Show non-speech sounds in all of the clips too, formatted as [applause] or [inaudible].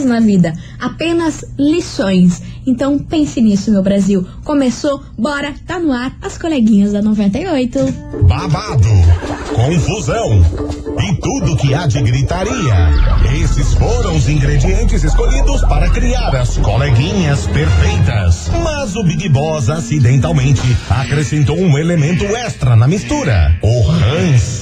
na vida, apenas lições. Então pense nisso, meu Brasil. Começou, bora, tá no ar, as coleguinhas da 98. Babado, confusão e tudo que há de gritaria. Esses foram os ingredientes escolhidos para criar as coleguinhas perfeitas. Mas o Big Boss acidentalmente acrescentou um elemento extra na mistura: o ranço.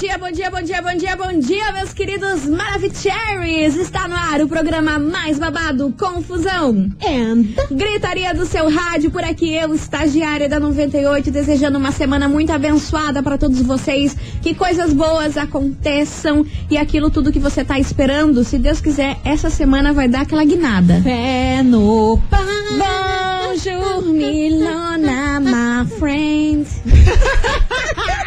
dia, bom dia, bom dia, bom dia, bom dia, meus queridos Maravicheries! Está no ar o programa mais babado, Confusão. And Gritaria do seu rádio, por aqui eu, estagiária da 98, desejando uma semana muito abençoada para todos vocês. Que coisas boas aconteçam e aquilo tudo que você tá esperando, se Deus quiser, essa semana vai dar aquela guinada. pé no pá. Bonjour, Milona, my friend. [laughs]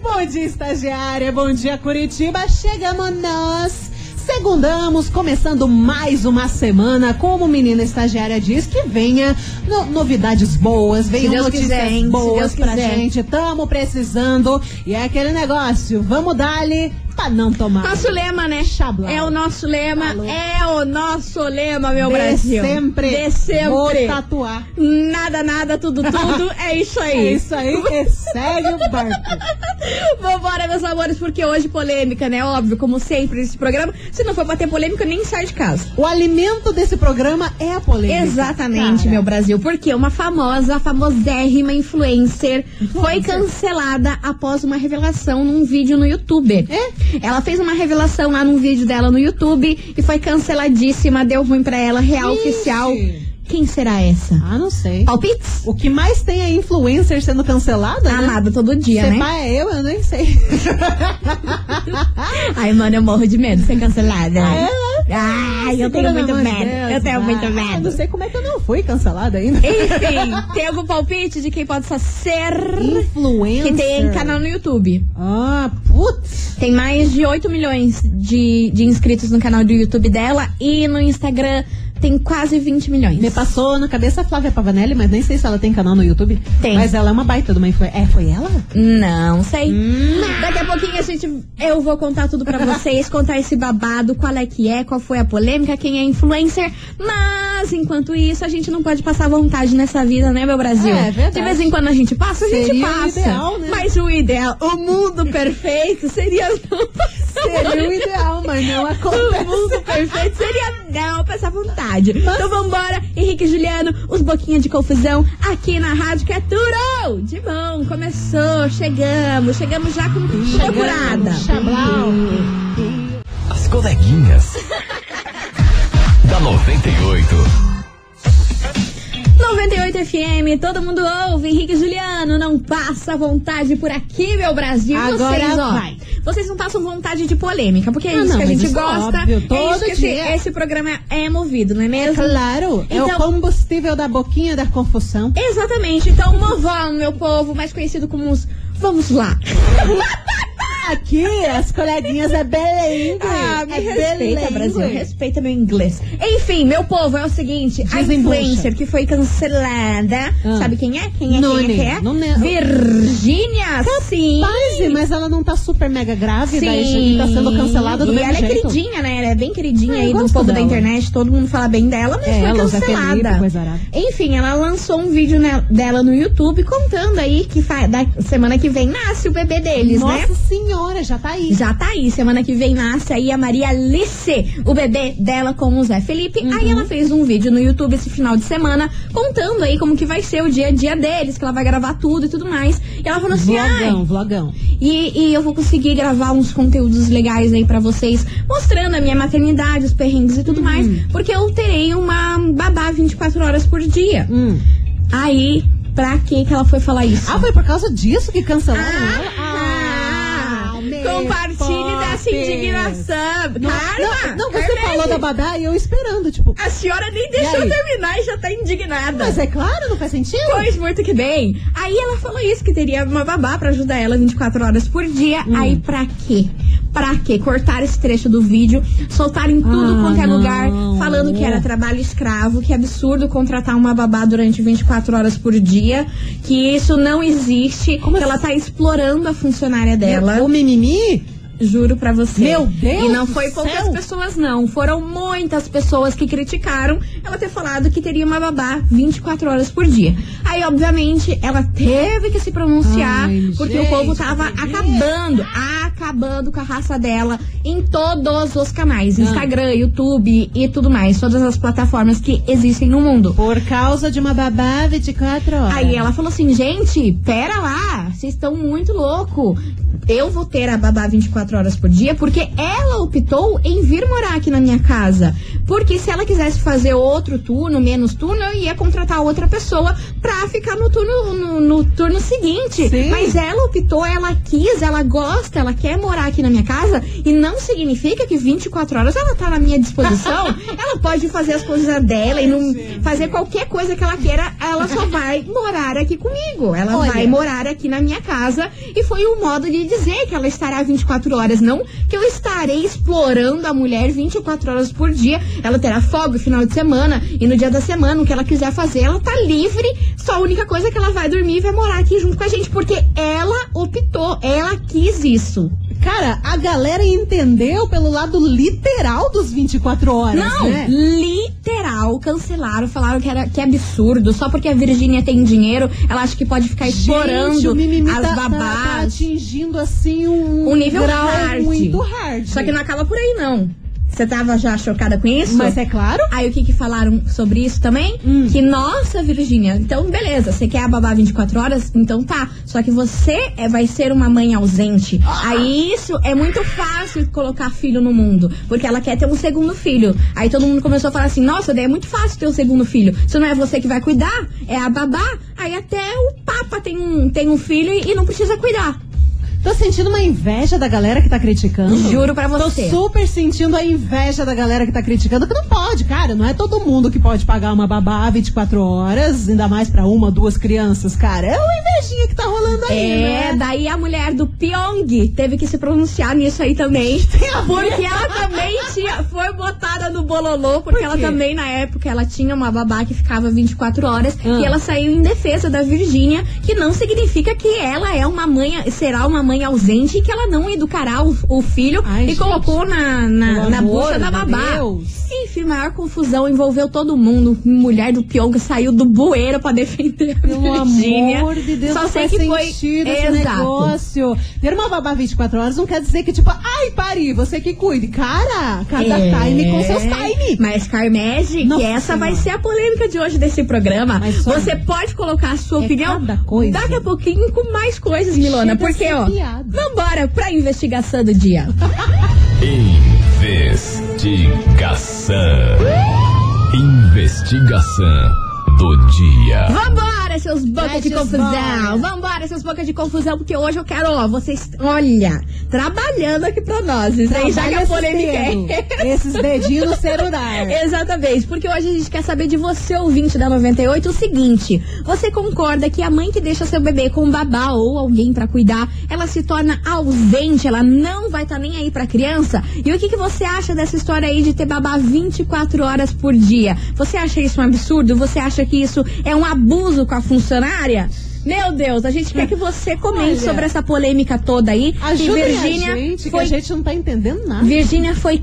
Bom dia, estagiária. Bom dia, Curitiba. Chegamos nós. Segundamos, começando mais uma semana. Como menina estagiária diz, que venha no- novidades boas, venham notícias quiser, boas pra quiser. gente. Tamo precisando. E é aquele negócio, vamos dar-lhe pra não tomar. Nosso lema, né? Chablau. É o nosso lema, Falou. é o nosso lema, meu De Brasil. sempre. De sempre. Vou tatuar. Nada, nada, tudo, tudo. é isso aí. É isso aí, e segue o barco. Vambora, meus amores, porque hoje polêmica, né? Óbvio, como sempre nesse programa. Se não for pra ter polêmica, nem sai de casa. O alimento desse programa é a polêmica. Exatamente, Cara. meu Brasil. Porque uma famosa, famosérrima influencer foi cancelada após uma revelação num vídeo no YouTube. É? Ela fez uma revelação lá num vídeo dela no YouTube e foi canceladíssima, deu ruim pra ela, real Ixi. oficial. Quem será essa? Ah, não sei. Palpites? O que mais tem é influencer sendo cancelada, né? Amada todo dia, Se né? pá é eu, eu nem sei. [laughs] Ai, mano, eu morro de medo de ser cancelada. Ah, é? Ai, eu tenho muito de medo. Eu tenho muito Eu medo. não sei como é que eu não fui cancelada ainda. Enfim, [laughs] tem algum palpite de quem pode ser Influencer. que tem canal no YouTube? Ah, putz. Tem mais de 8 milhões de, de inscritos no canal do YouTube dela e no Instagram tem quase 20 milhões. Me passou na cabeça a Flávia Pavanelli, mas nem sei se ela tem canal no YouTube. Tem. Mas ela é uma baita de uma influencer. É, foi ela? Não sei. Hum. Daqui a pouquinho a gente, eu vou contar tudo pra [laughs] vocês, contar esse babado, qual é que é, qual foi a polêmica, quem é influencer. Mas enquanto isso, a gente não pode passar vontade nessa vida, né, meu Brasil? É, é verdade. De vez em quando a gente passa, a gente Seria o passa. ideal, né? Mas o ideal, o mundo perfeito seria não Seria o ideal, mas não [laughs] O acontece. mundo perfeito seria não passar vontade. Então vambora, Henrique e Juliano, os boquinhas de confusão aqui na Rádio que é tudo de bom. Começou, chegamos, chegamos já com procurada. Chablau. As coleguinhas. da 98. 98 FM, todo mundo ouve, Henrique e Juliano, não passa vontade por aqui, meu Brasil. Agora vocês, ó, vai. vocês não passam vontade de polêmica, porque é Ah, isso não, que a gente é gosta. óbvio, é isso todo que esse, dia. esse programa é movido, não é mesmo? Claro, é o Então- combustível da boquinha da confusão. Exatamente. Então, move on, meu povo, mais conhecido como os. Vamos lá. [laughs] Aqui, as coleguinhas é bilíngue. [laughs] Ah, me é respeita. Brasil. Respeita meu inglês. Enfim, meu povo, é o seguinte: a influencer que foi cancelada. Ah. Sabe quem é? Quem é? Não, quem é? Quem é? Virgínia, sim. Mas ela não tá super mega grávida Sim. e tá sendo cancelada do e mesmo ela é jeito. queridinha, né? Ela é bem queridinha Ah, aí do povo da dela. internet. Todo mundo fala bem dela, mas É, foi ela, cancelada. Felipe. Enfim, ela lançou um vídeo dela no YouTube contando aí que da semana que vem nasce o bebê deles, né? Nossa senhora, já tá aí. Já tá aí, semana que vem nasce aí a Maria Alice, o bebê dela com o Zé Felipe. Uhum. Aí ela fez um vídeo no YouTube esse final de semana, contando aí como que vai ser o dia a dia deles, que ela vai gravar tudo e tudo mais. E ela falou assim, ai, Vlogão, vlogão. e, e eu vou conseguir gravar uns conteúdos legais aí pra vocês, mostrando a minha maternidade, os perrengues e tudo Uhum. mais, porque eu terei uma babá 24 horas por dia. Hum. Aí, pra que que ela foi falar isso? Ah, foi por causa disso que cancelaram Ah, ela? Compartilhe dessa indignação. Não, Karma! não, não, você falou da Badá e eu esperando, tipo. A senhora nem deixou eu terminar e já tá indignada. Mas é claro, não faz sentido? Pois, muito que bem. Aí ela falou isso, que teria uma babá pra ajudar ela 24 horas por dia. Hum. Aí pra quê? Pra quê? Cortar esse trecho do vídeo, soltar em tudo Ah, quanto é lugar, não. falando que era trabalho escravo, que é absurdo contratar uma babá durante 24 horas por dia, que isso não existe, Como que ela assim? tá explorando a funcionária dela. O mimimi? Juro pra você. Meu Deus E não foi poucas céu. pessoas, não. Foram muitas pessoas que criticaram ela ter falado que teria uma babá 24 horas por dia. Aí, obviamente, ela teve que se pronunciar, Ai, porque gente, o povo tava acabando, acabando com a raça dela em todos os canais. Ah. Instagram, YouTube e tudo mais. Todas as plataformas que existem no mundo. Por causa de uma babá 24 horas. Aí ela falou assim, gente, pera lá, vocês estão muito louco. Eu vou ter a babá 24 horas por dia porque ela optou em vir morar aqui na minha casa. Porque se ela quisesse fazer outro turno, menos turno, eu ia contratar outra pessoa pra ficar no turno, no, no turno seguinte. Sim. Mas ela optou, ela quis, ela gosta, ela quer morar aqui na minha casa e não significa que 24 horas ela tá na minha disposição. [laughs] ela pode fazer as coisas dela e não fazer qualquer coisa que ela queira, ela só vai morar aqui comigo. Ela Olha. vai morar aqui na minha casa e foi um modo de dizer que ela estará 24 horas, não que eu estarei explorando a mulher 24 horas por dia. Ela terá folga no final de semana e no dia da semana, o que ela quiser fazer, ela tá livre. Só a única coisa é que ela vai dormir e vai morar aqui junto com a gente, porque ela optou, ela quis isso. Cara, a galera entendeu pelo lado literal dos 24 horas, Não, né? literal, cancelaram, falaram que era que é absurdo. Só porque a Virgínia tem dinheiro, ela acha que pode ficar Gente, explorando mimimi as tá, tá- tá babás. atingindo assim um, Um nível grau hard. muito hard. Só que não acaba por aí, não. Você tava já chocada com isso? Mas é claro. Aí o que que falaram sobre isso também? Hum. Que, nossa, Virgínia, então beleza, você quer a babá 24 horas? Então tá. Só que você é, vai ser uma mãe ausente. Ah. Aí isso é muito fácil colocar filho no mundo. Porque ela quer ter um segundo filho. Aí todo mundo começou a falar assim, nossa, daí é muito fácil ter um segundo filho. Se não é você que vai cuidar, é a babá. Aí até o Papa tem um, tem um filho e não precisa cuidar. Tô sentindo uma inveja da galera que tá criticando. Juro pra você. Tô super sentindo a inveja da galera que tá criticando, que não pode, cara. Não é todo mundo que pode pagar uma babá 24 horas, ainda mais pra uma, duas crianças, cara. É uma invejinha que tá rolando aí, É, né? daí a mulher do Pyong teve que se pronunciar nisso aí também. [laughs] Porque ela também tinha, foi botada no bololô, porque Por ela também, na época, ela tinha uma babá que ficava 24 horas Ah. e ela saiu em defesa da Virgínia, que não significa que ela é uma mãe, será uma mãe ausente e que ela não educará o, o filho Ai, e gente. colocou na, na, na bucha da babá. Deus. Enfim, maior confusão, envolveu todo mundo. Mulher do Pyong saiu do bueiro pra defender a Pelo Virgínia. amor de Deus, Só sei que foi esse exato. negócio. Ter uma babá 24 horas não quer dizer que, tipo, ai, pari, você que cuide. Cara, cada É. time com seus time. Mas Carmege, Nossa que essa vai ser a polêmica de hoje desse programa. Mas Você pode colocar a sua É opinião daqui a pouquinho com mais coisas, Milona. Chega Porque, ó, vambora pra investigação do dia. Investigação. Investigação do dia. Vambora, seus bocas de confusão. bora. Vambora, seus bocas de confusão, porque hoje eu quero, ó, vocês, olha, trabalhando aqui pra nós. Isso aí já que a polêmica esses é. [laughs] Esses dedinhos no celular. Exatamente, porque hoje a gente quer saber de você, ouvinte da 98, o seguinte: você concorda que a mãe que deixa seu bebê com um babá ou alguém pra cuidar, ela se torna ausente, ela não vai estar nem aí pra criança? E o que, que você acha dessa história aí de ter babá 24 horas por dia? Você acha isso um absurdo? Você acha que isso é um abuso com a funcionária? Meu Deus, a gente quer que você comente Olha, sobre essa polêmica toda aí. que Ajuda Virgínia a gente, que foi a gente não tá entendendo nada. Virgínia foi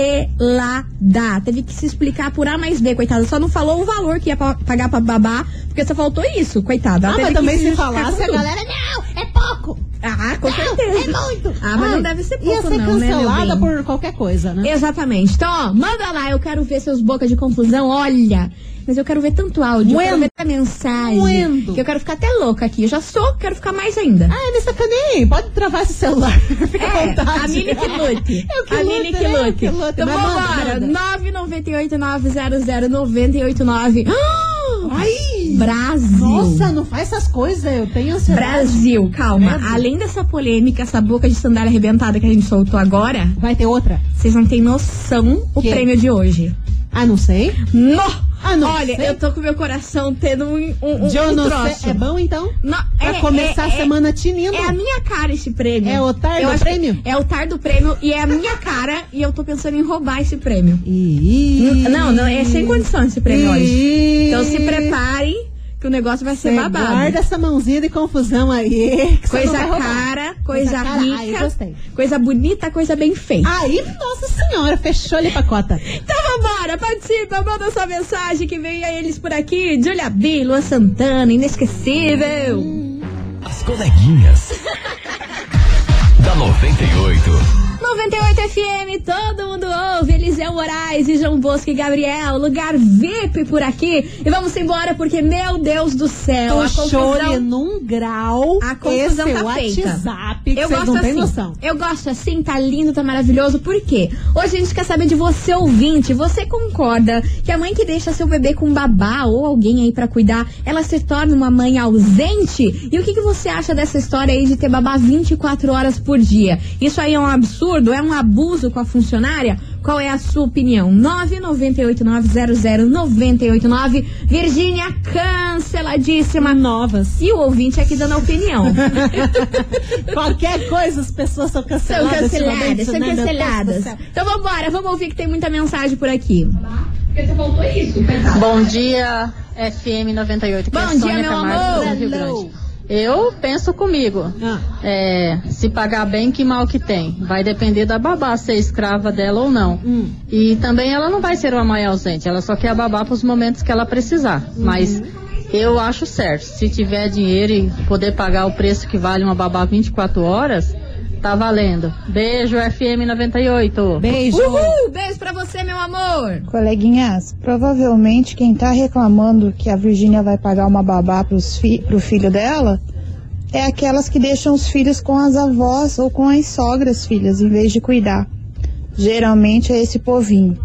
cancelada. Teve que se explicar por A mais B, coitada. Só não falou o valor que ia pa- pagar pra babá, porque só faltou isso, coitada. Ela Ah, mas que também se justificar falasse, a galera, não, é pouco. Ah, com Não, certeza. é muito. Ah, mas Ai, não deve ser pouco, Ia ser não, né, cancelada bem? por qualquer coisa, né? Exatamente. Então, ó, manda lá, eu quero ver seus bocas de confusão. Olha, mas eu quero ver tanto áudio, eu quero Moendo. ver mensagem. Moendo. Que eu quero ficar até louca aqui. Eu já sou, quero ficar mais ainda. Ah, me sacaneia. Pode travar esse celular. [laughs] Fica à É, vontade. a Mini que lute. [laughs] Eu que a Mini que né? Eu lute. que lute. Então vambora. manda. 998900989. [gasps] Ai, Brasil. nossa, não faz essas coisas. Eu tenho ansiedade. Brasil, calma. Credo. Além dessa polêmica, essa boca de sandália arrebentada que a gente soltou agora, Vai ter outra? vocês não têm noção o Que? prêmio de hoje. Ah, não sei. No! Ah, não Olha, sei. eu tô com meu coração tendo um, um, um, um não troço. é bom então? Não, Pra é- começar é- a semana tinindo. É a minha cara esse prêmio. É o tar do prêmio? É o tar do prêmio e é a minha cara e eu tô pensando em roubar esse prêmio. Ih. Não, não, é sem condição esse prêmio hoje. Então se preparem que o negócio vai ser Cê babado. Guarda essa mãozinha de confusão aí. Coisa cara, coisa, cara. rica, gostei. coisa bonita, coisa bem feita. Aí, nossa senhora, fechou ali pacota. Então vambora, participa, manda sua mensagem que vem a eles por aqui. Julia B, Luan Santana, inesquecível. As coleguinhas. [laughs] da 98. 98 FM, todo mundo ouve. Eliseu Moraes e João Bosco e Gabriel, lugar VIP por aqui. E vamos embora porque, meu Deus do céu, Tô a confusão... num grau. A confusão esse tá feita. WhatsApp que Eu gosto assim. noção. Eu gosto assim, tá lindo, tá maravilhoso. Por quê? Hoje a gente quer saber de você, ouvinte. Você concorda que a mãe que deixa seu bebê com babá ou alguém aí pra cuidar, ela se torna uma mãe ausente? E o que, que você acha dessa história aí de ter babá 24 horas por dia? Isso aí é um absurdo? É um abuso com a funcionária? Qual é a sua opinião? 998900989. Virgínia canceladíssima. Novas. E o ouvinte aqui dando a opinião. [laughs] Qualquer coisa, as pessoas são São canceladas. canceladas, ultimamente, são né, canceladas. Então vambora, vamos ouvir que tem muita mensagem por aqui. Bom dia, FM 98. que é Bom dia, Sônia meu Camargo, amor. Eu penso comigo. Ah. É, se pagar bem, que mal que tem. Vai depender da babá ser escrava dela ou não. Hum. E também ela não vai ser uma mãe ausente. Ela só quer a babá para os momentos que ela precisar. Uhum. Mas eu acho certo. Se tiver dinheiro e poder pagar o preço que vale uma babá 24 horas, tá valendo. Beijo, FM 98. Beijo. Uhul, beijo pra você, meu amor. Coleguinhas, provavelmente quem tá reclamando que a Virgínia vai pagar uma babá pros fi pro filho dela é aquelas que deixam os filhos com as avós ou com as sogras filhas em vez de cuidar. Geralmente é esse povinho.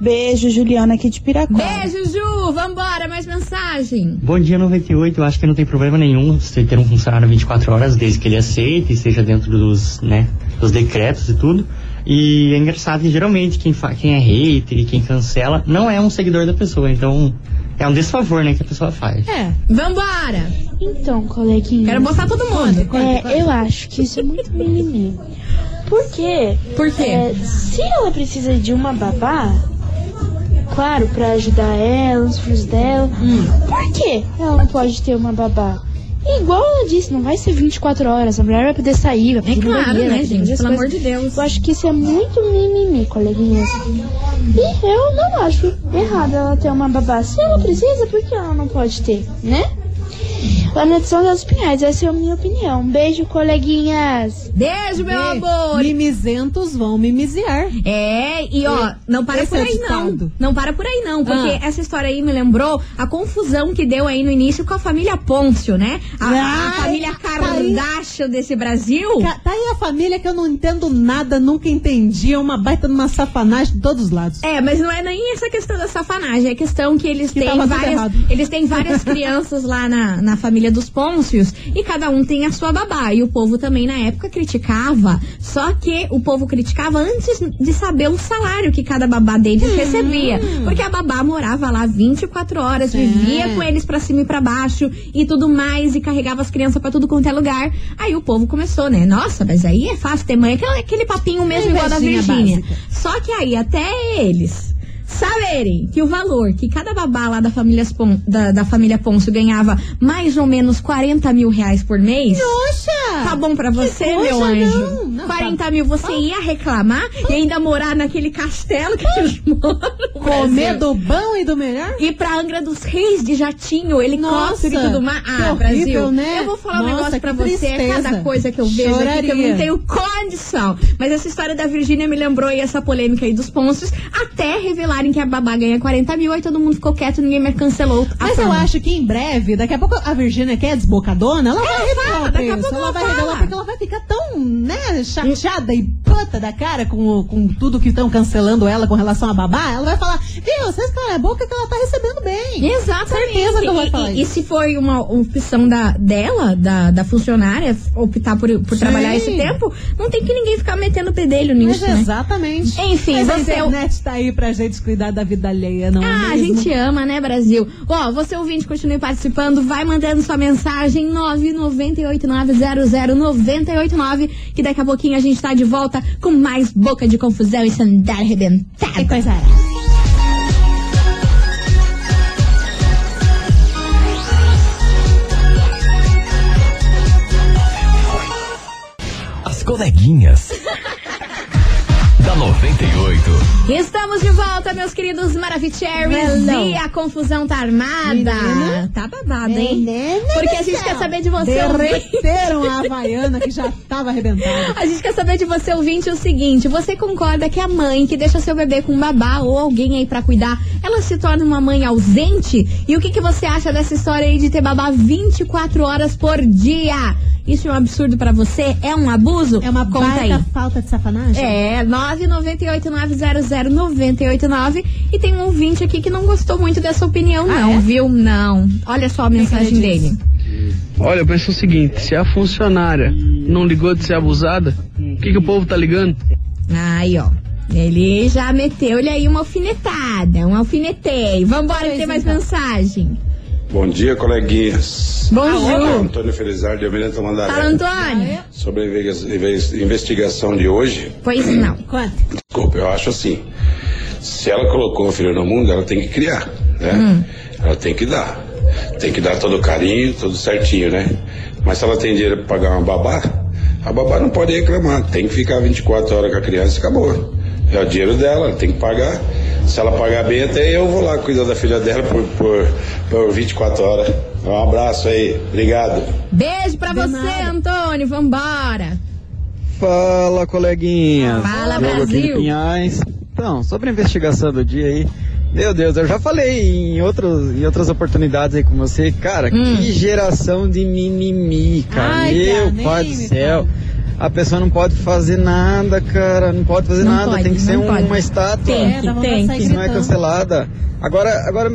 Beijo, Juliana aqui de Piracora. Beijo, Ju. Vambora, mais mensagem. Bom dia 98, eu acho que não tem problema nenhum você ter um funcionário 24 horas, desde que ele aceite e esteja dentro dos, né, dos decretos e tudo. E é engraçado que geralmente quem, fa quem é hater e quem cancela não é um seguidor da pessoa, então é um desfavor, né, que a pessoa faz. É. Vambora. Então, coleguinha. Quero botar todo mundo. É, eu acho que isso é muito mimimi. Por quê? Por quê? É, se ela precisa de uma babá, claro, pra ajudar ela, os filhos dela, Hum. por que ela não pode ter uma babá? E igual ela disse, não vai ser 24 horas, a mulher vai poder sair, vai É poder no claro, banheiro, né, gente? Pelo amor coisas. de Deus. Eu acho que isso é muito mimimi, coleguinhas. E eu não acho errado ela ter uma babá. Se ela precisa, por que ela não pode ter, né? Lá na edição das Pinhais, essa é a minha opinião. Beijo, coleguinhas. Beijo, meu Ei, amor. Mimizentos vão mimiziar. É, e ó, não para Esse por é aí não. ditado. Não para por aí não, porque Ah. essa história aí me lembrou a confusão que deu aí no início com a família Pôncio, né? A, a Ai, família tá aí. Kardashian desse Brasil. Tá aí a família que eu não entendo nada, nunca entendi. É uma baita de uma safanagem de todos os lados. É, mas não é nem essa questão da safanagem, é questão que eles Que têm várias. Eles têm várias [laughs] crianças lá na, na família dos Pôncios e cada um tem a sua babá. E o povo também na época criticava. Só que o povo criticava antes de saber o salário que cada babá deles Hum. recebia. Porque a babá morava lá 24 horas, É. vivia com eles pra cima e pra baixo e tudo mais, e carregava as crianças pra tudo quanto é lugar. Aí o povo começou, né? Nossa, mas aí é fácil ter mãe, aquele, aquele papinho mesmo igual da Virgínia. básica. Só que aí até eles saberem que o valor que cada babá lá da família, da, da família Ponço ganhava mais ou menos 40 mil reais por mês. Poxa! Tá bom pra você, meu anjo? não, não, 40 tá- mil, você ia reclamar e ainda morar naquele castelo que eles [laughs] moram. Comer do bom e do melhor? Ir pra Angra dos Reis de jatinho, helicóptero Nossa, e tudo mais. Ah, horrível, Brasil. né? Eu vou falar um Nossa, negócio pra você. Cada coisa que eu vejo aqui que eu não Choraria. tenho condição. Mas essa história da Virgínia me lembrou aí essa polêmica aí dos Pôncios, até que a babá ganha 40 mil, aí todo mundo ficou quieto, ninguém mais cancelou. a Mas eu fama. acho que em breve, daqui a pouco a Virgínia que é desbocadona, ela vai revelar daqui a pouco Ela ela vai vai revelar porque ela vai ficar tão, né, chateada e puta da cara com, com tudo que estão cancelando ela com relação a babá. Ela vai falar, viu, vocês calam a boca que ela tá recebendo bem. Exatamente. Certeza que eu vou E- falar e, e se for uma opção da, dela, da, da funcionária, optar por, por Sim. trabalhar esse tempo, não tem que ninguém ficar metendo pedelho Mas nisso, né? exatamente. Enfim, Mas a você é o- internet tá aí pra gente cuidar da vida alheia, não é Ah, a mesmo? gente ama, né, Brasil? Ó, você ouvinte, continue participando, vai mandando sua mensagem 998900989, que daqui a pouquinho a gente tá de volta com mais boca de confusão e sandália arrebentada. Que coisa é. As coleguinhas. Da 98. Estamos de volta, meus queridos Maravicheries. E a confusão tá armada. Menina. Tá babada, hein? Menina Porque a gente céu. quer saber de você. Derreteram a Havaiana que já tava arrebentada. A gente quer saber de você, ouvinte, o seguinte: você concorda que a mãe que deixa seu bebê com um babá ou alguém aí pra cuidar, ela se torna uma mãe ausente? E o que, que você acha dessa história aí de ter babá 24 horas por dia? Isso é um absurdo pra você? É um abuso? É uma Conta aí. falta de safanagem. É, 998900989 e tem um ouvinte aqui que não gostou muito dessa opinião, Ah, não, é? viu? Não. Olha só a mensagem ele dele. Olha, eu penso o seguinte, se a funcionária não ligou de ser abusada, o que, que o povo tá ligando? Aí, ó. Ele já meteu-lhe aí uma alfinetada, um alfineteio. Vambora, Pois tem mais então. mensagem. Bom dia, coleguinhas. Bonjour. Antônio Felizardo de Almirante Fala, Mandaré. Antônio. Sobre a inve- inve- investigação de hoje, Pois não. Quanto? desculpa, eu acho assim. Se ela colocou o filho no mundo, ela tem que criar, né? Hum. Ela tem que dar. Tem que dar todo o carinho, tudo certinho, né? Mas se ela tem dinheiro para pagar uma babá, a babá não pode reclamar. Tem que ficar 24 horas com a criança e acabou. É o dinheiro dela, ela tem que pagar. Se ela pagar bem, até eu vou lá cuidar da filha dela por, por, por 24 horas. Um abraço aí, obrigado. Beijo pra De você, nada. Antônio. Vambora. Fala, coleguinha. Fala, Diogo Brasil. Pinhais. Então, sobre a investigação do dia aí, meu Deus, eu já falei em, outros, em outras oportunidades aí com você, cara, Hum. que geração de mimimi, cara. Ai, meu cara, nem pai do me céu. A pessoa não pode fazer nada, cara. Não pode fazer Não nada. pode, tem que ser um- uma estátua. Tem É, que, tem que. não é gritando. cancelada. Agora, agora,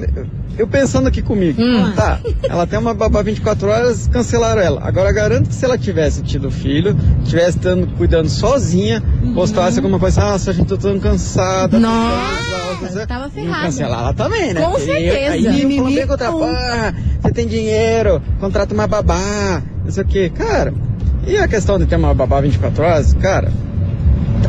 eu pensando aqui comigo, Hum. tá, ela tem uma babá 24 horas, cancelaram ela. Agora, garanto que se ela tivesse tido filho, tivesse estando cuidando sozinha, postasse alguma coisa, nossa, a gente tô tão cansada. Nossa, tava Iam ferrada. cancelar ela também, né? Com Porque certeza. Aí falar Mimimi bem contra com- ah, você tem dinheiro, contrata uma babá, não sei o que. Cara, e a questão de ter uma babá 24 horas, cara,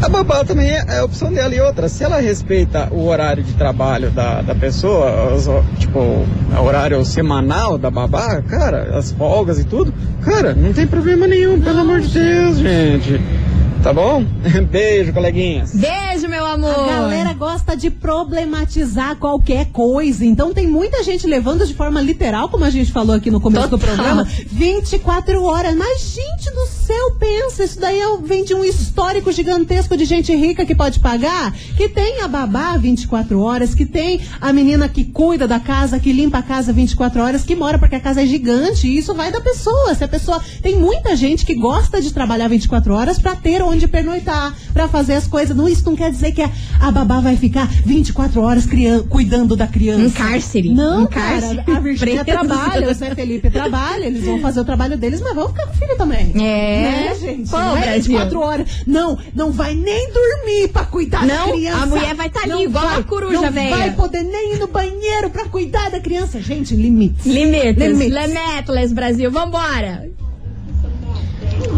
a babá também é, é a opção dela e outra. Se ela respeita o horário de trabalho da, da pessoa, os- tipo, o horário semanal da babá, cara, as folgas e tudo, cara, não tem problema nenhum, pelo amor de Deus, gente. Tá bom? [laughs] Beijo, coleguinhas. Beijo, meu amor. A galera gosta de problematizar qualquer coisa. Então tem muita gente levando de forma literal, como a gente falou aqui no começo do Total. programa, 24 horas. Mas, gente do céu, pensa, isso daí é- vem de um histórico gigantesco de gente rica que pode pagar, que tem a babá 24 horas, que tem a menina que cuida da casa, que limpa a casa 24 horas, que mora porque a casa é gigante. E isso vai da pessoa. Se a pessoa. Tem muita gente que gosta de trabalhar 24 horas pra ter onde pernoitar, pra fazer as coisas. Não, isso não quer dizer que a, a babá vai ficar 24 horas crian- cuidando da criança. Um cárcere. Não, Um cara, cárcere. a Virgínia trabalha, o Zé Felipe trabalha, eles vão fazer o trabalho deles, mas vão ficar com o filho também. É. Né, gente? Pô, não é Brasil. 24 horas. Não, não vai nem dormir pra cuidar Não, da criança. a mulher vai tá ali Não igual vai, a coruja Não velha. vai poder nem ir no banheiro pra cuidar da criança. Gente, limites. Limites. Limites. Lemetles, Brasil. Vambora.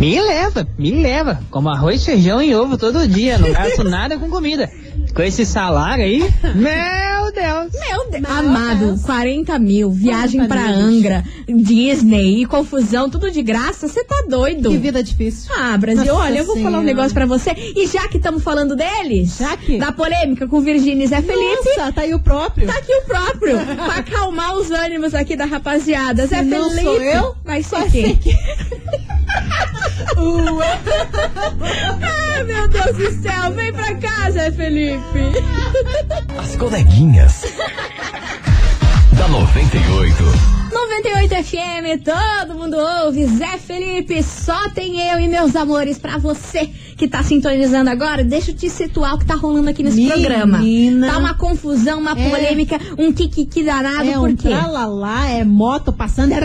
Me leva, me leva. Como arroz, feijão e ovo todo dia. Não gasto [laughs] nada com comida. Com esse salário aí, [laughs] meu Deus. Meu Deus. Amado, Deus. 40 mil, viagem 40 pra Angra, Disney e confusão, tudo de graça. Você tá doido? Que vida difícil. Ah, Brasil, Nossa olha, eu vou falar um Senhora. negócio pra você. E já que estamos falando deles, Já que? da polêmica com Virgínia e Zé Felipe, Nossa, tá aí o próprio. tá aqui o próprio, [laughs] pra acalmar os ânimos aqui da rapaziada. Zé Se não Felipe, sou eu, ser vai quem? [laughs] Ah, meu Deus do céu, vem pra cá, Zé Felipe. As coleguinhas. Da 98. 98 FM, todo mundo ouve. Zé Felipe, só tem eu e meus amores pra você que tá sintonizando agora. Deixa eu te situar o que tá rolando aqui nesse Menina. programa. Tá uma confusão, uma É. polêmica, um kikiki danado, É por um quê? tralalá, é moto passando, é?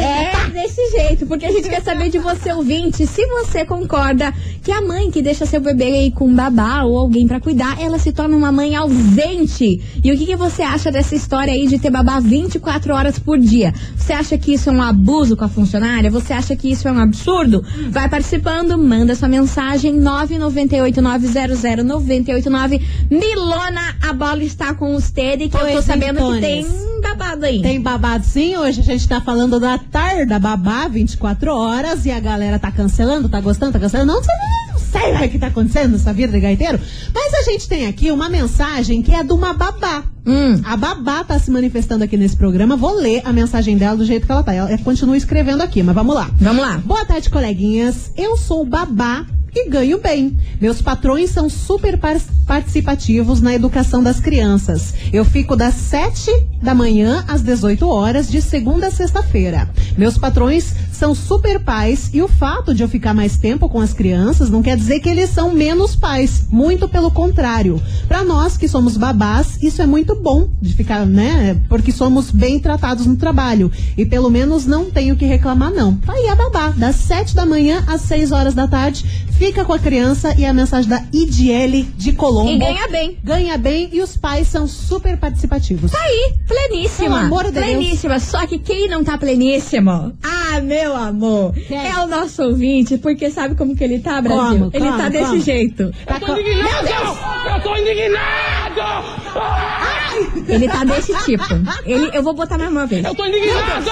É desse jeito, porque a gente quer saber de você, ouvinte, se você concorda que a mãe que deixa seu bebê aí com babá ou alguém pra cuidar, ela se torna uma mãe ausente. E o que, que você acha dessa história aí de ter babá 24 horas por dia? Você acha que isso é um abuso com a funcionária? Você acha que isso é um absurdo? Vai participando, manda sua mensagem 998900989. Milona, a bola está com os Teddy, que eu tô Pois sabendo que tem babado aí. Tem babado sim, hoje a gente tá falando da tarde babá 24 horas e a galera tá cancelando, tá gostando, tá cancelando. Não sei, não sei o que tá acontecendo nessa vida de gaiteiro. Mas a gente tem aqui uma mensagem que é de uma babá. Hum. A babá tá se manifestando aqui nesse programa. Vou ler a mensagem dela do jeito que ela tá. Ela continua escrevendo aqui, mas vamos lá. Vamos lá. Boa tarde, coleguinhas. Eu sou babá e ganho bem. Meus patrões são super par- participativos na educação das crianças. Eu fico das 7 da manhã às 18 horas, de segunda a sexta-feira. Meus patrões são super pais e o fato de eu ficar mais tempo com as crianças não quer dizer que eles são menos pais. Muito pelo contrário. Para nós que somos babás, isso é muito bom de ficar, né? Porque somos bem tratados no trabalho. E pelo menos não tenho que reclamar, não. Tá aí a babá, das 7 da manhã às 6 horas da tarde. Fica com a criança e a mensagem da IDL de Colombo. E ganha bem. Ganha bem e os pais são super participativos. Tá aí, pleníssima. Pelo amor de Deus. pleníssima. Só que quem não tá pleníssimo? Ah, meu amor. É o nosso ouvinte, porque sabe como que ele tá, Brasil? Como? ele Como? tá desse Como? jeito. Tá co- Meu Deus! Eu tô indignado! Ele tá desse tipo. Ele, eu vou botar mais uma vez. Eu tô indignado!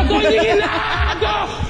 Eu tô indignado!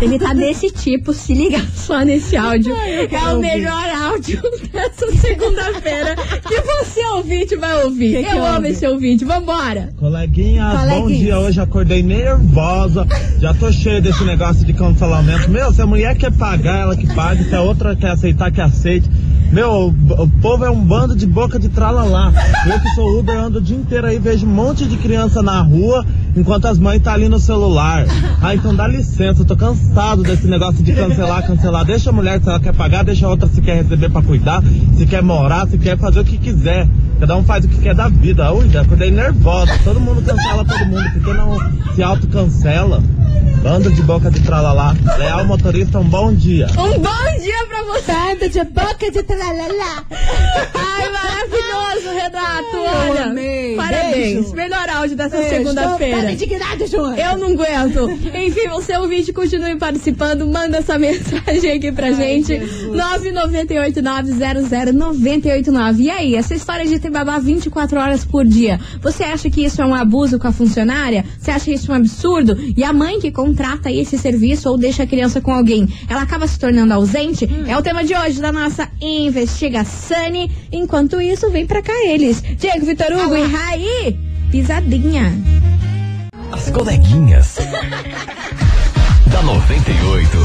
Ele tá desse tipo, se liga só nesse áudio. Ai, é o ouvir. melhor áudio [laughs] dessa segunda-feira que você ouvinte vai ouvir. Que que eu amo esse ouvinte. Vambora. Coleguinhas, bom Coleguinhas. dia. Hoje acordei nervosa. Já tô cheio desse negócio de cancelamento. Meu, se a mulher quer pagar, ela que pague. Se a outra quer aceitar, que aceite. Meu, o, povo é um bando de boca de tralalá. Eu que sou Uber, ando o dia inteiro aí, vejo um monte de criança na rua, enquanto as mães tá ali no celular. Ah, então dá licença, eu tô cansado desse negócio de cancelar, cancelar. Deixa a mulher, se ela quer pagar, deixa a outra se quer receber pra cuidar, se quer morar, se quer fazer o que quiser. Cada um faz o que quer da vida. Ui, já acordei nervosa. Todo mundo cancela todo mundo, porque não se autocancela. Bando de boca de tralalá. Leal motorista, um bom dia. Um bom dia pra você. Bando de boca de tralalá. Ai, maravilhoso, Renato. Eu Olha, amei. parabéns. Beijo. Melhor áudio dessa segunda-feira. Indignado, João. Eu não aguento. [laughs] Enfim, você ouvinte, continue participando. Manda essa [laughs] mensagem aqui pra gente. 998900989. E aí, essa história de ter babá 24 horas por dia, você acha que isso é um abuso com a funcionária? Você acha isso um absurdo? E a mãe que contrata esse serviço ou deixa a criança com alguém, ela acaba se tornando ausente? É o tema de hoje da nossa investigação. Enquanto isso, vem pra cá eles. Diego Vitor Hugo e Raí, pisadinha. As coleguinhas. da 98.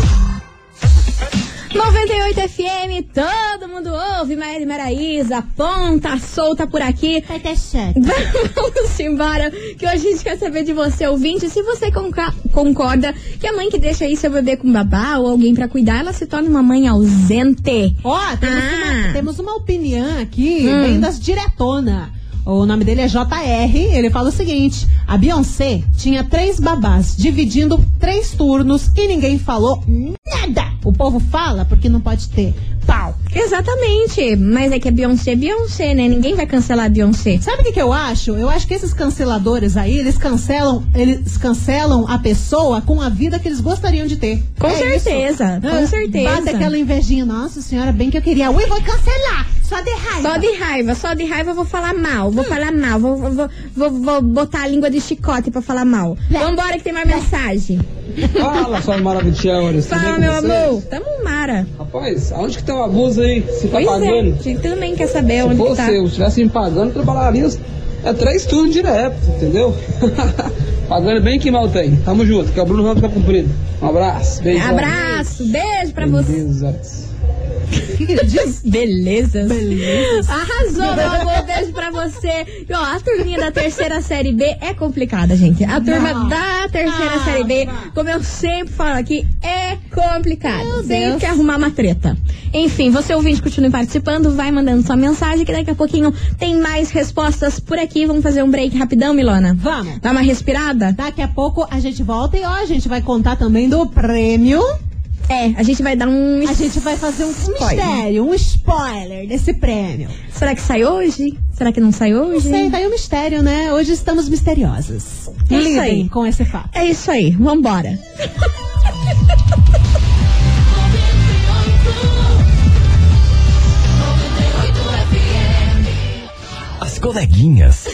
98 FM, todo mundo ouve, Maíra e Maraísa, ponta solta por aqui. Vai ter chato. [laughs] Vamos embora, que hoje a gente quer saber de você, ouvinte, se você concorda que a mãe que deixa aí seu bebê com babá ou alguém pra cuidar, ela se torna uma mãe ausente. Ó, temos, Ah. uma, temos uma opinião aqui, Hum. bem das diretona. O nome dele é JR, ele fala o seguinte: a Beyoncé tinha três babás, dividindo três turnos e ninguém falou nada. O povo fala porque não pode ter. Pau. Exatamente, mas é que a Beyoncé é Beyoncé, né? Ninguém vai cancelar a Beyoncé. Sabe o que, que eu acho? Eu acho que esses canceladores aí, eles cancelam, eles cancelam a pessoa com a vida que eles gostariam de ter. Com É certeza, isso. com Ah, certeza. Bate aquela invejinha. Nossa senhora, bem que eu queria. Ui, vou cancelar. Só de raiva. Só de raiva, só de raiva eu vou falar mal, vou falar mal, vou, vou, vou, vou- botar a língua de chicote pra falar mal. Vambora que tem mais mensagem. Fala, suas maravilhosas. tudo Fala, meu amor. Tamo Mara. Rapaz, aonde que tem o abuso aí? Você tá Pois é, pagando? a gente também quer saber Se onde que fosse tá. eu, estivesse me pagando, eu trabalharia é três turnos direto, entendeu? [laughs] pagando bem que mal tem. Tamo junto, que é o Bruno Ramos tá cumprido. Um abraço, beijo. Abraço, beijo pra você. Beleza. Belezas. Arrasou, meu amor. [laughs] Beijo pra você. E, ó, a turminha da terceira série B é complicada, gente. A turma Não. da terceira Ah, série B, como eu sempre falo aqui, é Sempre Deus. que arrumar uma treta. Enfim, você ouvinte, continue participando, vai mandando sua mensagem, que daqui a pouquinho tem mais respostas por aqui. Vamos fazer um break rapidão, Milona? Vamos. Dá uma respirada? Daqui a pouco a gente volta e ó, a gente vai contar também do prêmio. É, a gente vai dar um. A gente vai fazer um Spoiler. mistério, um spoiler desse prêmio. Será que sai hoje? Será que não sai Não hoje? sei, tá aí o mistério, né? Hoje estamos misteriosas. É isso aí. com esse fato. É isso aí, vambora. As coleguinhas.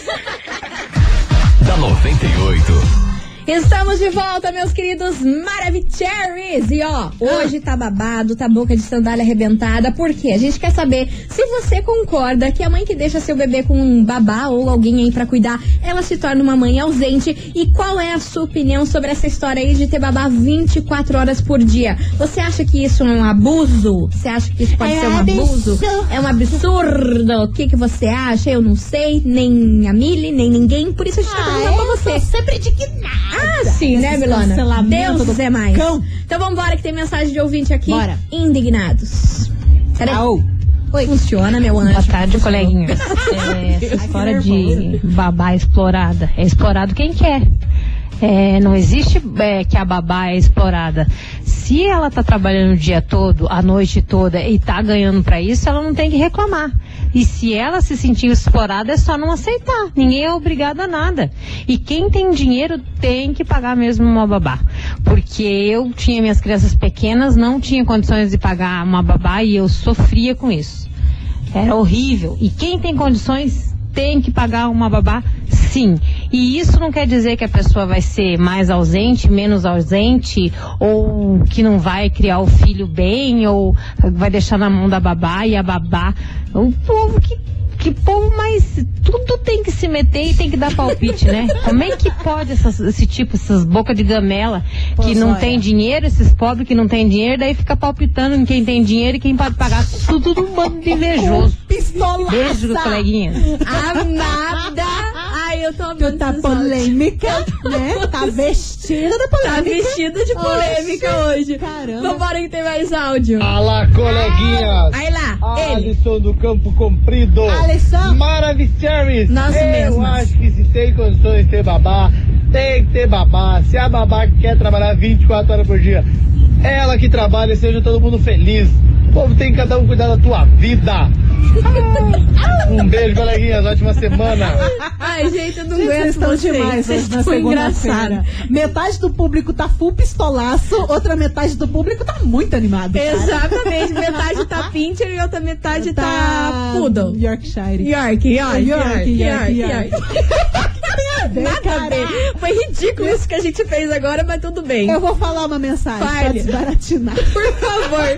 da 98. Estamos de volta, meus queridos Maravicheries! E ó, hoje tá babado, tá boca de sandália arrebentada. Por quê? A gente quer saber se você concorda que a mãe que deixa seu bebê com um babá ou alguém aí pra cuidar, ela se torna uma mãe ausente. E qual é a sua opinião sobre essa história aí de ter babá 24 horas por dia? Você acha que isso é um abuso? Você acha que isso pode É ser um abuso? absurdo. É um absurdo. O que, que você acha? Eu não sei, nem a Mili, nem ninguém. Por isso a gente tá perguntando pra você. sempre indignada. Ah, sim, né, Milona? Deus do é mais. cão. Então vambora, que tem mensagem de ouvinte aqui. Bora. Indignados. Peraí. Au. Oi. Funciona, meu anjo. Boa tarde, coleguinhas. [laughs] É, essa história de babá explorada. É explorado quem quer. É, não existe é, que a babá é explorada. Se ela tá trabalhando o dia todo, a noite toda e tá ganhando pra isso, ela não tem que reclamar. E se ela se sentir explorada, é só não aceitar. Ninguém é obrigado a nada. E quem tem dinheiro tem que pagar mesmo uma babá. Porque eu tinha minhas crianças pequenas, não tinha condições de pagar uma babá e eu sofria com isso. Era horrível. E quem tem condições tem que pagar uma babá, sim. E isso não quer dizer que a pessoa vai ser mais ausente, menos ausente, ou que não vai criar o filho bem, ou vai deixar na mão da babá e a babá. O povo que. Que povo, mas tudo tem que se meter e tem que dar palpite, né? [laughs] Como é que pode essas- esse tipo, essas bocas de gamela que Pois não olha. tem dinheiro, esses pobres que não tem dinheiro, daí fica palpitando em quem tem dinheiro e quem pode pagar. Tudo um bando de invejoso. Pistolaça. Beijo, coleguinha. Amada! Ai, eu tô amando Tá esses áudios. polêmica, né? Tá [laughs] vestida da polêmica. Tá vestida de polêmica Oxe, hoje. Caramba. Vambora que tem mais áudio. Fala, coleguinhas! Aí lá, ele. Alisson do Campo Comprido. Alisson. Maravilhosos. Nós Eu mesmas. acho que se tem condições de ter babá, tem que ter babá. Se a babá quer trabalhar 24 horas por dia, ela que trabalha, seja todo mundo feliz. O povo tem que cada um cuidar da tua vida. Um beijo, coleguinhas. Ótima semana. Ai, gente, eu não Gente, aguento vocês estão vocês. demais Vocês hoje na estão segunda-feira. Metade do público tá full pistolaço, outra metade do público tá muito animado. cara. Exatamente, metade tá Pinter e outra metade tá, Poodle. Yorkshire. York, York, York, York, York, York, York. [laughs] Nada a ver. Foi ridículo isso que a gente fez agora, mas tudo bem. Eu vou falar uma mensagem pra Fale. desbaratinar. Por favor.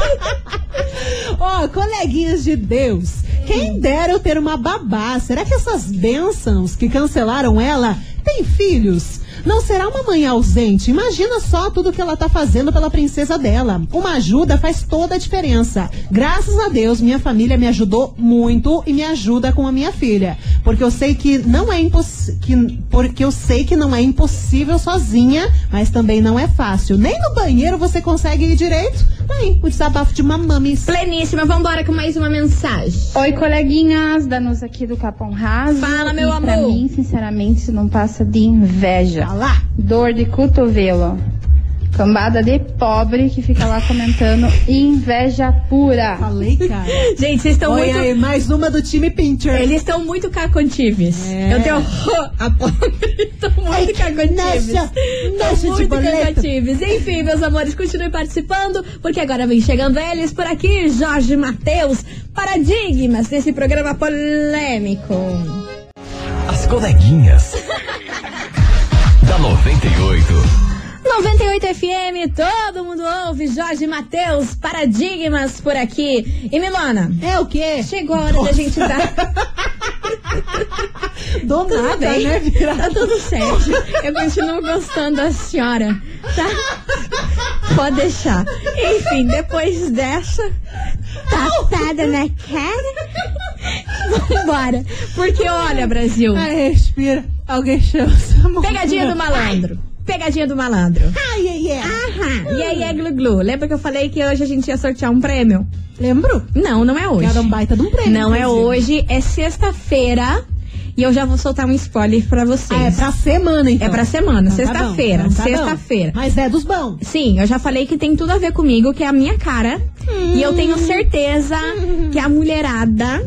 [laughs] Ó, coleguinhas de Deus, quem dera eu ter uma babá. Será que essas bênçãos que cancelaram ela têm filhos? Não será uma mãe ausente. Imagina só tudo que ela tá fazendo pela princesa dela. Uma ajuda faz toda a diferença. Graças a Deus, minha família me ajudou muito e me ajuda com a minha filha. Porque eu sei que não é impossível. Porque eu sei que não é impossível sozinha, mas também não é fácil. Nem no banheiro você consegue ir direito. Aí, o desabafo de uma mamis. Pleníssima, vambora com mais uma mensagem. Oi, coleguinhas, Danusa aqui do Capão Raso. Fala, meu e Pra amor. mim, sinceramente, isso não passa de inveja. lá. Dor de cotovelo. Cambada de pobre que fica lá comentando inveja pura. Falei, cara. [laughs] Gente, vocês estão muito. aí, mais uma do time Pincher. Eles estão muito cacontives. É. Eu tenho a pobre. Estão muito cacontives. nossa, muito cacontives. Enfim, meus amores, continue participando, porque agora vem chegando eles por aqui, Jorge Matheus, paradigmas desse programa polêmico. As coleguinhas. [laughs] da 98. 98 FM, todo mundo ouve, Jorge Matheus, paradigmas por aqui. E Milona, É o quê? chegou a hora da gente dar. [laughs] Do Tudo nada, bem, né, Vira? Tá tudo certo. Eu continuo gostando da senhora, tá? Pode deixar. Enfim, depois dessa tapada na cara, vambora. Porque olha, Brasil. Ai, respira. Alguém chama. Pegadinha do malandro. Pegadinha do malandro. Ai, ai, ai. Aham. E aí é glu glu. Lembra que eu falei que hoje a gente ia sortear um prêmio? Lembro? Não, não é hoje. Era um baita de um prêmio. Não é inclusive. hoje, é sexta-feira. E eu já vou soltar um spoiler pra vocês. Ah, é pra semana, então. É pra semana, Então tá sexta-feira. então tá sexta-feira. Mas é dos bons. Sim, eu já falei que tem tudo a ver comigo, que é a minha cara. E eu tenho certeza que a mulherada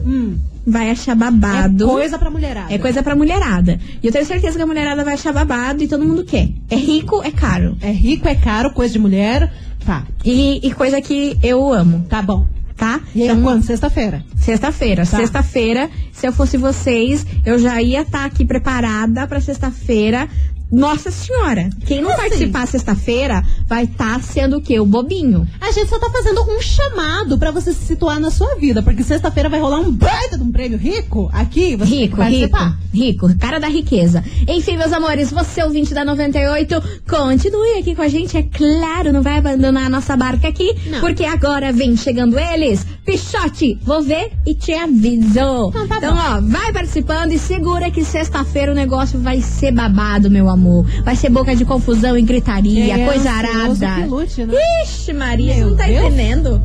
vai achar babado. É coisa pra mulherada. É coisa pra mulherada. E eu tenho certeza que a mulherada vai achar babado e todo mundo quer. É rico, é caro. É rico, é caro, coisa de mulher. Tá. E, e coisa que eu amo. Tá bom. Tá? E aí, quando? Sexta-feira. Sexta-feira. Tá. Sexta-feira, se eu fosse vocês, eu já ia estar aqui preparada pra sexta-feira. Nossa senhora, quem não Assim. participar sexta-feira vai estar sendo o quê? O bobinho. A gente só tá fazendo um chamado pra você se situar na sua vida, porque sexta-feira vai rolar um baita de um prêmio rico aqui. Você Rico, rico, rico, cara da riqueza. Enfim, meus amores, você ouvinte da 98, continue aqui com a gente, é claro, não vai abandonar a nossa barca aqui, Não. porque agora vem chegando eles. Pichote, vou ver e te aviso. Então tá então, bom. ó, vai participando e segura que sexta-feira o negócio vai ser babado, meu amor. Vai ser boca de confusão e gritaria, É, coisa arada. lute, né? Ixi, Maria, Meu você não tá Deus. entendendo?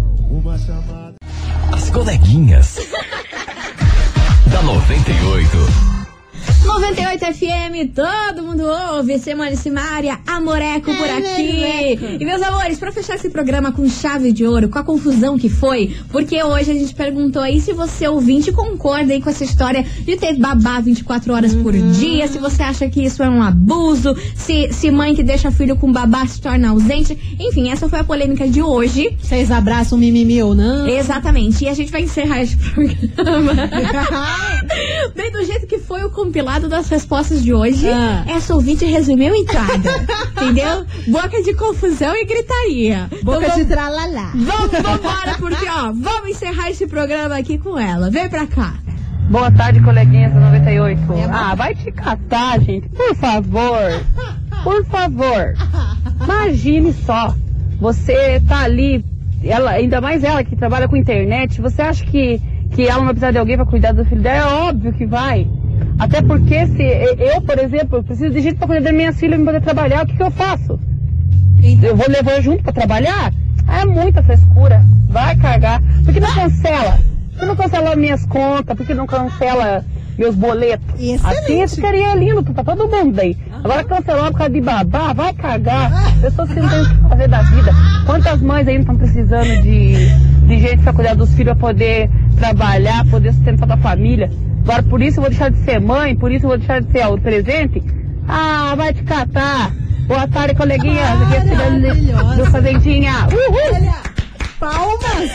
As coleguinhas. da 98. 98 FM, todo mundo ouve, Semana Simária, Amoreco por aqui. E meus amores, pra fechar esse programa com chave de ouro, com a confusão que foi, porque hoje a gente perguntou aí se você ouvinte concorda aí com essa história de ter babá 24 horas por dia, se você acha que isso é um abuso, se, se mãe que deixa filho com babá se torna ausente. Enfim, essa foi a polêmica de hoje. Vocês abraçam mimimi ou não? Exatamente. E a gente vai encerrar esse programa. [laughs] [laughs] Bem do jeito que foi o compilado das respostas de hoje. Ah. Essa ouvinte resumiu em entrada. [laughs] entendeu? Boca de confusão e gritaria. Boca Então, de vamos- tralalá. Vamos, vambora, porque, ó, vamos encerrar esse programa aqui com ela. Vem pra cá. Boa tarde, coleguinhas da 98. Ah, vai te catar, gente. Por favor. Por favor. Imagine só. Você tá ali, ela, ainda mais ela que trabalha com internet, você acha que, que ela não vai precisar de alguém pra cuidar do filho dela? É óbvio que vai. Até porque se eu, por exemplo, preciso de gente pra cuidar das minhas filhas e poder trabalhar, o que, que eu faço? Eu vou levar junto pra trabalhar? Ah, É muita frescura. Vai cagar. Por que não cancela? Por que não cancela minhas contas? Por que não cancela meus boletos? Assim ficaria lindo pra todo mundo aí. Agora cancelar por causa de babá, vai cagar. Pessoas que não têm o que fazer da vida. Quantas mães ainda estão precisando de, de gente pra cuidar dos filhos, pra poder trabalhar, poder sustentar a família? Agora por isso eu vou deixar de ser mãe, por isso eu vou deixar de ser o presente? Ah, vai te catar. Boa tarde, coleguinhas. Aqui é do Fazendinha. Uhul! Palmas!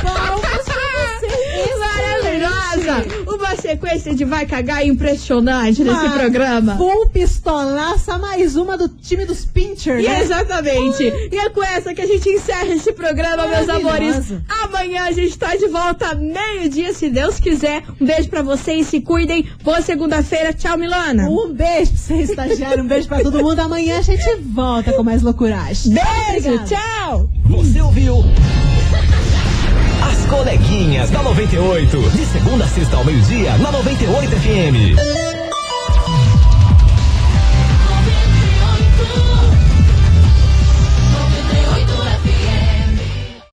Palmas pra você! [laughs] Maravilhosa! Uma sequência de vai cagar impressionante nesse Uma programa. Full pistolaça, mais uma do time dos Pincher, E né? Exatamente. E é com essa que a gente encerra esse programa, meus amores. Amanhã a gente tá de volta meio-dia, se Deus quiser. Um beijo pra vocês, se cuidem. Boa segunda-feira. Tchau, Milana. Um beijo pra você, estagiário. Um beijo pra todo mundo. Amanhã a gente volta com mais loucuragem. Beijo, Obrigada. tchau. Você ouviu? As coleguinhas da 98. De segunda a sexta ao meio-dia, na 98 FM.